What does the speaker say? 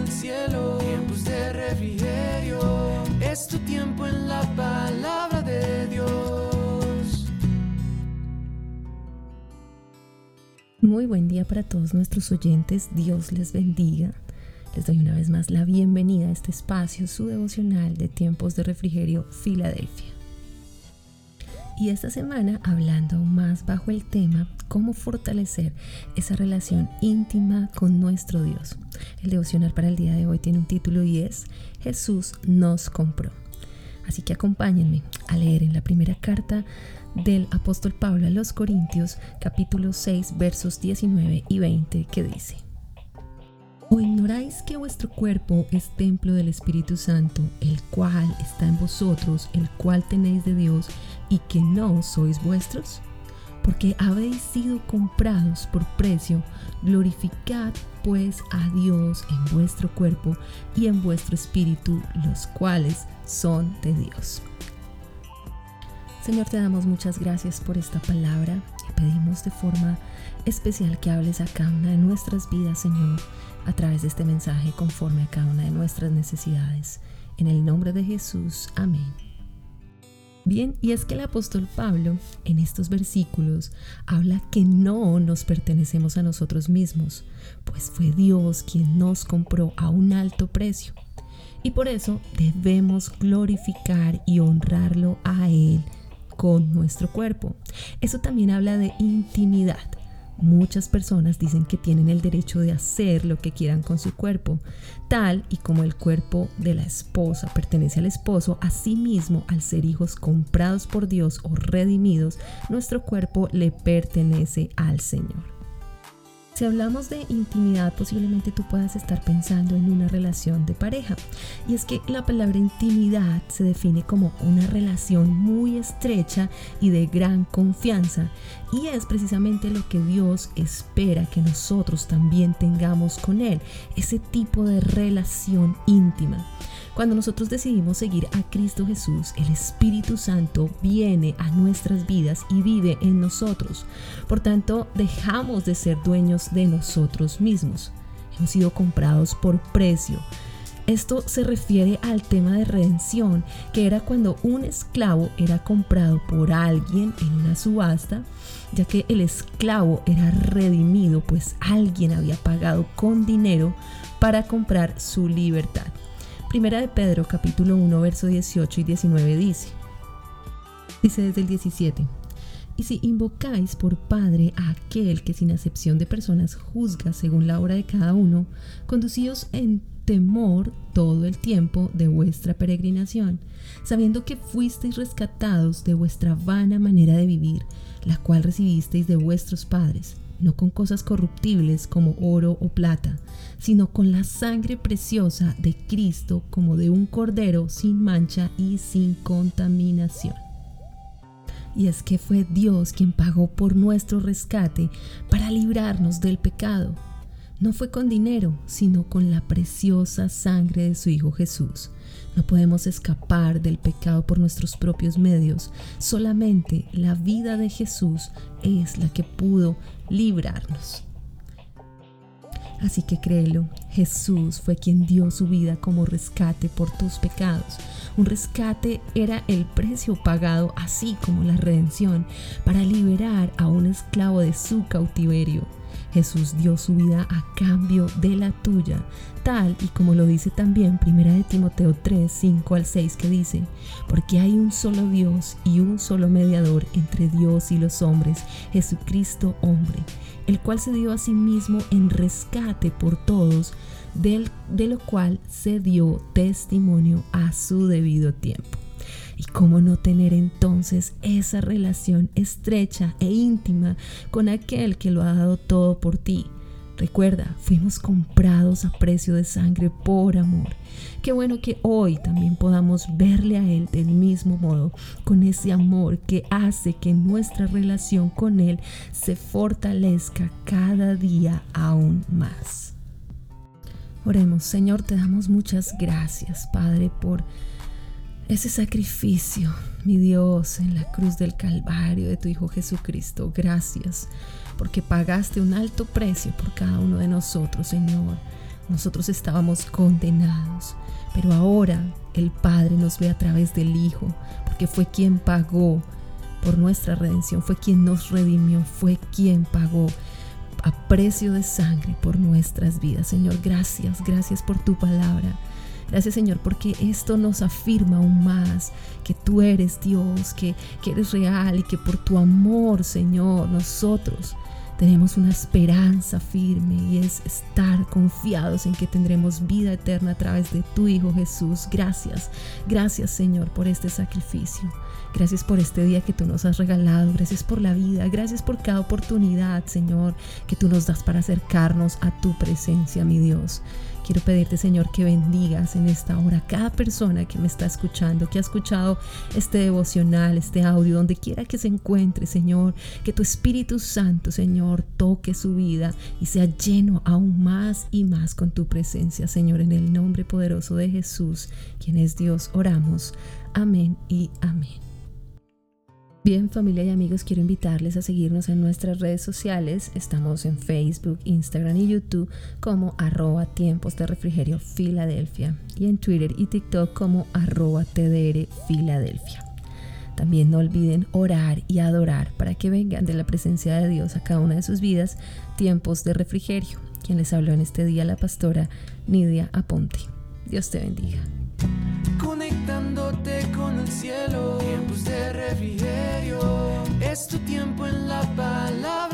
el cielo, tiempos de refrigerio. Es tu tiempo en la palabra de Dios. Muy buen día para todos nuestros oyentes. Dios les bendiga. Les doy una vez más la bienvenida a este espacio, su devocional de tiempos de refrigerio Filadelfia. Y esta semana hablando más bajo el tema cómo fortalecer esa relación íntima con nuestro Dios. El devocional para el día de hoy tiene un título y es Jesús nos compró. Así que acompáñenme a leer en la primera carta del apóstol Pablo a los Corintios capítulo 6 versos 19 y 20 que dice. ¿O ignoráis que vuestro cuerpo es templo del Espíritu Santo, el cual está en vosotros, el cual tenéis de Dios, y que no sois vuestros? Porque habéis sido comprados por precio, glorificad pues a Dios en vuestro cuerpo y en vuestro espíritu, los cuales son de Dios. Señor, te damos muchas gracias por esta palabra y pedimos de forma especial que hables a cada una de nuestras vidas, Señor a través de este mensaje conforme a cada una de nuestras necesidades. En el nombre de Jesús, amén. Bien, y es que el apóstol Pablo en estos versículos habla que no nos pertenecemos a nosotros mismos, pues fue Dios quien nos compró a un alto precio. Y por eso debemos glorificar y honrarlo a Él con nuestro cuerpo. Eso también habla de intimidad Muchas personas dicen que tienen el derecho de hacer lo que quieran con su cuerpo, tal y como el cuerpo de la esposa pertenece al esposo, asimismo al ser hijos comprados por Dios o redimidos, nuestro cuerpo le pertenece al Señor. Si hablamos de intimidad, posiblemente tú puedas estar pensando en una relación de pareja. Y es que la palabra intimidad se define como una relación muy estrecha y de gran confianza. Y es precisamente lo que Dios espera que nosotros también tengamos con Él, ese tipo de relación íntima. Cuando nosotros decidimos seguir a Cristo Jesús, el Espíritu Santo viene a nuestras vidas y vive en nosotros. Por tanto, dejamos de ser dueños de nosotros mismos. Hemos sido comprados por precio. Esto se refiere al tema de redención, que era cuando un esclavo era comprado por alguien en una subasta, ya que el esclavo era redimido, pues alguien había pagado con dinero para comprar su libertad. Primera de Pedro capítulo 1 verso 18 y 19 dice, dice desde el 17, y si invocáis por Padre a aquel que sin acepción de personas juzga según la obra de cada uno, conducíos en temor todo el tiempo de vuestra peregrinación, sabiendo que fuisteis rescatados de vuestra vana manera de vivir, la cual recibisteis de vuestros padres no con cosas corruptibles como oro o plata, sino con la sangre preciosa de Cristo como de un cordero sin mancha y sin contaminación. Y es que fue Dios quien pagó por nuestro rescate para librarnos del pecado. No fue con dinero, sino con la preciosa sangre de su Hijo Jesús no podemos escapar del pecado por nuestros propios medios. Solamente la vida de Jesús es la que pudo librarnos. Así que créelo, Jesús fue quien dio su vida como rescate por tus pecados. Un rescate era el precio pagado, así como la redención, para liberar a un esclavo de su cautiverio. Jesús dio su vida a cambio de la tuya, tal y como lo dice también Primera de Timoteo 3, 5 al 6 que dice, porque hay un solo Dios y un solo mediador entre Dios y los hombres, Jesucristo hombre, el cual se dio a sí mismo en rescate por todos, del, de lo cual se dio testimonio a su debido tiempo. ¿Y cómo no tener entonces esa relación estrecha e íntima con aquel que lo ha dado todo por ti? Recuerda, fuimos comprados a precio de sangre por amor. Qué bueno que hoy también podamos verle a Él del mismo modo, con ese amor que hace que nuestra relación con Él se fortalezca cada día aún más. Oremos, Señor, te damos muchas gracias, Padre, por ese sacrificio, mi Dios, en la cruz del Calvario de tu Hijo Jesucristo. Gracias porque pagaste un alto precio por cada uno de nosotros, Señor. nosotros estábamos condenados, pero ahora el Padre nos ve a través del Hijo, porque fue quien pagó por nuestra redención, fue quien nos redimió, fue quien pagó a precio de sangre por nuestras vidas. Señor, gracias, gracias por tu palabra. Gracias Señor porque esto nos afirma aún más que tú eres Dios, que, eres real y que por tu amor Señor nosotros tenemos una esperanza firme y es estar confiados en que tendremos vida eterna a través de tu Hijo Jesús. Gracias, gracias Señor por este sacrificio. Gracias por este día que tú nos has regalado. Gracias por la vida. Gracias por cada oportunidad, Señor, que tú nos das para acercarnos a tu presencia, mi Dios. Quiero pedirte, Señor, que bendigas en esta hora cada persona que me está escuchando, que ha escuchado este devocional, este audio, donde quiera que se encuentre, Señor, que tu Espíritu Santo, Señor, toque su vida y sea lleno aún más y más con tu presencia, Señor, en el nombre poderoso de Jesús, quien es Dios, oramos. Amén y amén. Bien, familia y amigos, quiero invitarles a seguirnos en nuestras redes sociales. Estamos en Facebook, Instagram y YouTube como arroba tiempos de refrigerio Filadelfia y en Twitter y TikTok como arroba TDR Filadelfia. También no olviden orar y adorar para que vengan de la presencia de Dios a cada una de sus vidas tiempos de refrigerio. Quien les habló en este día, la pastora Nidia Aponte. Dios te bendiga conectándote con el cielo. Tiempos de refrigerio, tu tiempo en la palabra